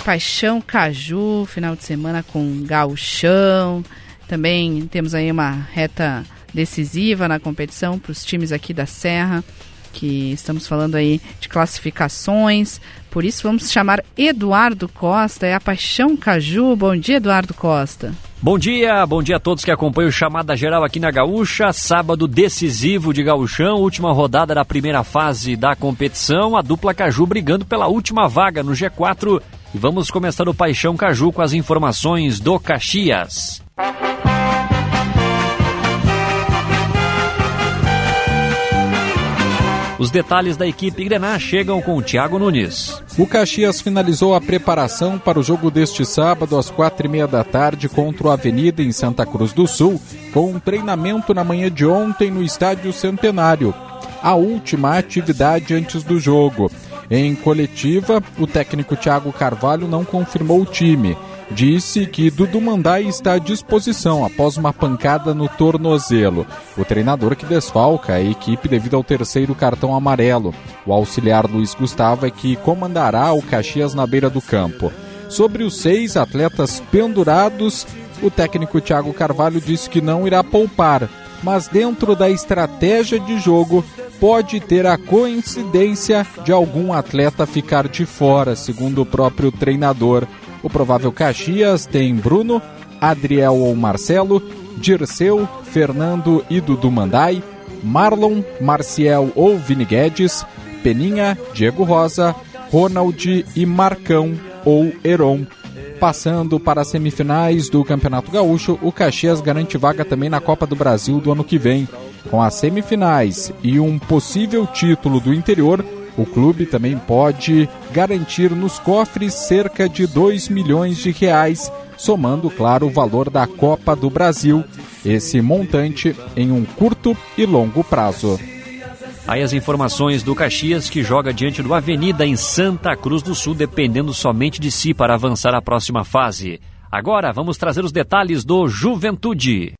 Paixão Caju, final de semana com gauchão. Também temos aí uma reta decisiva na competição para os times aqui da Serra, que estamos falando aí de classificações. Por isso vamos chamar Eduardo Costa, é a Paixão Caju. Bom dia, Eduardo Costa. Bom dia, bom dia a todos que acompanham o Chamada Geral aqui na Gaúcha. Sábado decisivo de Gaúchão, última rodada da primeira fase da competição. A dupla Caju brigando pela última vaga no G4. E vamos começar o Paixão Caju com as informações do Caxias. Os detalhes da equipe Grená chegam com o Thiago Nunes. O Caxias finalizou a preparação para o jogo deste sábado às quatro e meia da tarde contra o Avenida em Santa Cruz do Sul, com um treinamento na manhã de ontem no Estádio Centenário. A última atividade antes do jogo. Em coletiva, o técnico Thiago Carvalho não confirmou o time disse que Dudu Mandai está à disposição após uma pancada no tornozelo. O treinador que desfalca a equipe devido ao terceiro cartão amarelo. O auxiliar Luiz Gustavo é que comandará o Caxias na beira do campo. Sobre os seis atletas pendurados, o técnico Thiago Carvalho disse que não irá poupar, mas dentro da estratégia de jogo pode ter a coincidência de algum atleta ficar de fora, segundo o próprio treinador. O provável Caxias tem Bruno, Adriel ou Marcelo, Dirceu, Fernando e Dudu Mandai, Marlon, Marciel ou Vini Guedes, Peninha, Diego Rosa, Ronald e Marcão ou Heron. Passando para as semifinais do Campeonato Gaúcho, o Caxias garante vaga também na Copa do Brasil do ano que vem. Com as semifinais e um possível título do interior, o clube também pode garantir nos cofres cerca de 2 milhões de reais, somando, claro, o valor da Copa do Brasil. Esse montante em um curto e longo prazo. Aí as informações do Caxias que joga diante do Avenida em Santa Cruz do Sul, dependendo somente de si para avançar à próxima fase. Agora vamos trazer os detalhes do Juventude.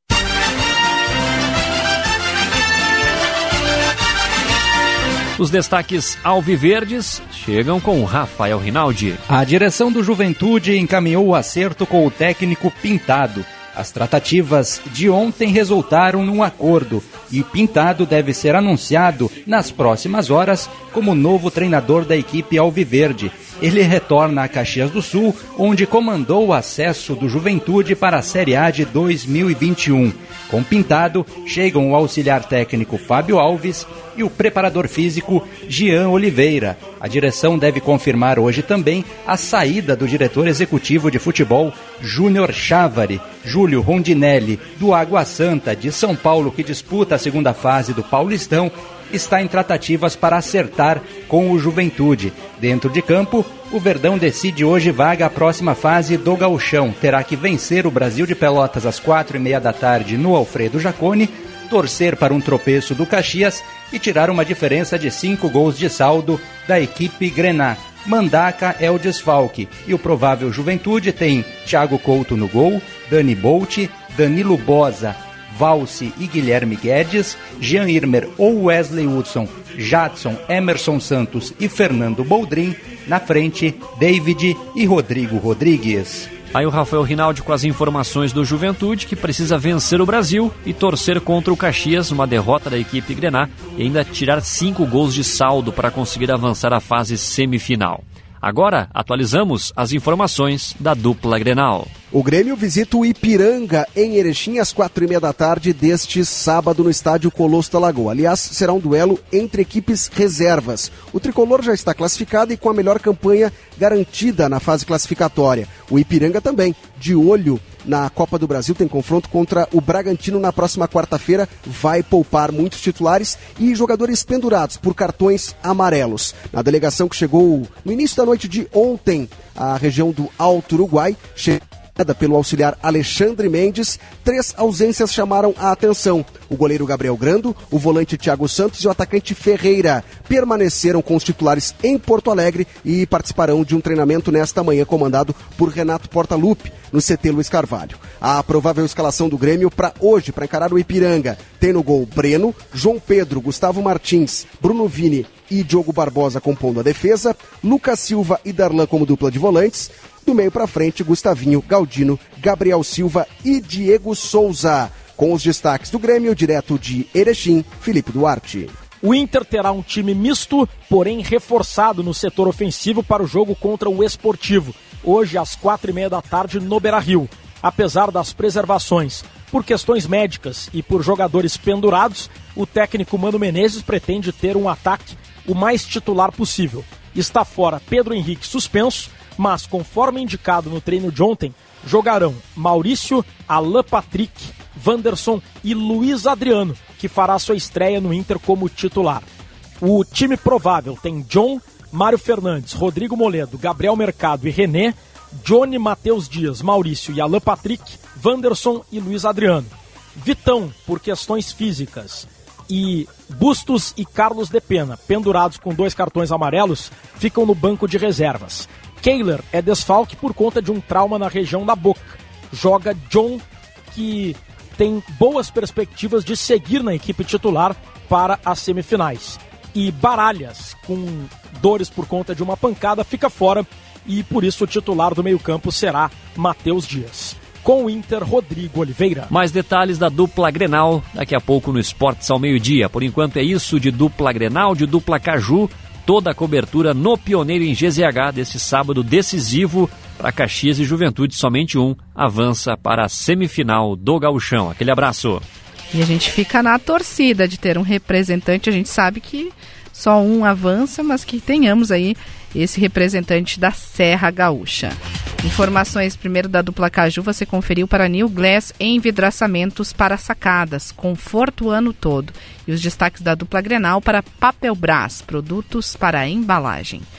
Os destaques alviverdes chegam com Rafael Rinaldi. A direção do Juventude encaminhou o acerto com o técnico Pintado. As tratativas de ontem resultaram num acordo e Pintado deve ser anunciado nas próximas horas como novo treinador da equipe Alviverde. Ele retorna a Caxias do Sul, onde comandou o acesso do Juventude para a Série A de 2021. Com Pintado, chegam o auxiliar técnico Fábio Alves e o preparador físico Jean Oliveira. A direção deve confirmar hoje também a saída do diretor executivo de futebol Júnior Chávari, Júlio Rondinelli, do Água Santa, de São Paulo, que disputa a segunda fase do Paulistão, está em tratativas para acertar com o Juventude. Dentro de campo, o Verdão decide hoje vaga à próxima fase do Gauchão. Terá que vencer o Brasil de Pelotas às quatro e meia da tarde no Alfredo Jacone, torcer para um tropeço do Caxias e tirar uma diferença de cinco gols de saldo da equipe Grená. Mandaca é o desfalque e o provável Juventude tem Thiago Couto no gol, Dani Bolt, Danilo Bosa, Valse e Guilherme Guedes, Jean Irmer ou Wesley Hudson, Jadson, Emerson Santos e Fernando Boldrin, na frente, David e Rodrigo Rodrigues. Aí o Rafael Rinaldi com as informações do Juventude, que precisa vencer o Brasil e torcer contra o Caxias, uma derrota da equipe Grená, e ainda tirar cinco gols de saldo para conseguir avançar à fase semifinal. Agora, atualizamos as informações da dupla Grenal. O Grêmio visita o Ipiranga em Erechim às quatro e meia da tarde deste sábado no estádio Colosso da Lagoa. Aliás, será um duelo entre equipes reservas. O tricolor já está classificado e com a melhor campanha garantida na fase classificatória. O Ipiranga também, de olho na Copa do Brasil, tem confronto contra o Bragantino na próxima quarta-feira. Vai poupar muitos titulares e jogadores pendurados por cartões amarelos. Na delegação que chegou no início da noite de ontem à região do Alto Uruguai, pelo auxiliar Alexandre Mendes, três ausências chamaram a atenção. O goleiro Gabriel Grando, o volante Thiago Santos e o atacante Ferreira permaneceram com os titulares em Porto Alegre e participarão de um treinamento nesta manhã comandado por Renato Portaluppi. No CT Luiz Carvalho. A provável escalação do Grêmio para hoje, para encarar o Ipiranga, tem no gol Breno, João Pedro, Gustavo Martins, Bruno Vini e Diogo Barbosa compondo a defesa, Lucas Silva e Darlan como dupla de volantes, do meio para frente, Gustavinho, Galdino, Gabriel Silva e Diego Souza. Com os destaques do Grêmio, direto de Erechim, Felipe Duarte. O Inter terá um time misto, porém reforçado no setor ofensivo para o jogo contra o Esportivo, hoje às quatro e meia da tarde no Beira-Rio. Apesar das preservações por questões médicas e por jogadores pendurados, o técnico Mano Menezes pretende ter um ataque o mais titular possível. Está fora Pedro Henrique suspenso, mas conforme indicado no treino de ontem, jogarão Maurício, Alain Patrick, Wanderson e Luiz Adriano, que fará sua estreia no Inter como titular. O time provável tem John, Mário Fernandes, Rodrigo Moledo, Gabriel Mercado e René, Johnny Matheus Dias, Maurício e Alain Patrick, Wanderson e Luiz Adriano. Vitão, por questões físicas, e Bustos e Carlos de Pena, pendurados com dois cartões amarelos, ficam no banco de reservas. Kehler é desfalque por conta de um trauma na região da boca. Joga John, que tem boas perspectivas de seguir na equipe titular para as semifinais. E Baralhas, com dores por conta de uma pancada, fica fora e por isso o titular do meio-campo será Matheus Dias. Com o Inter, Rodrigo Oliveira. Mais detalhes da dupla Grenal daqui a pouco no Esportes ao meio-dia. Por enquanto é isso de dupla Grenal, de dupla Caju toda a cobertura no Pioneiro em GZH desse sábado decisivo para Caxias e Juventude. Somente um avança para a semifinal do Gauchão. Aquele abraço. E a gente fica na torcida de ter um representante. A gente sabe que só um avança, mas que tenhamos aí esse representante da Serra Gaúcha. Informações primeiro da dupla Caju, você conferiu para New Glass envidraçamentos para sacadas, conforto o ano todo. E os destaques da dupla Grenal para Papel Brás, produtos para embalagem.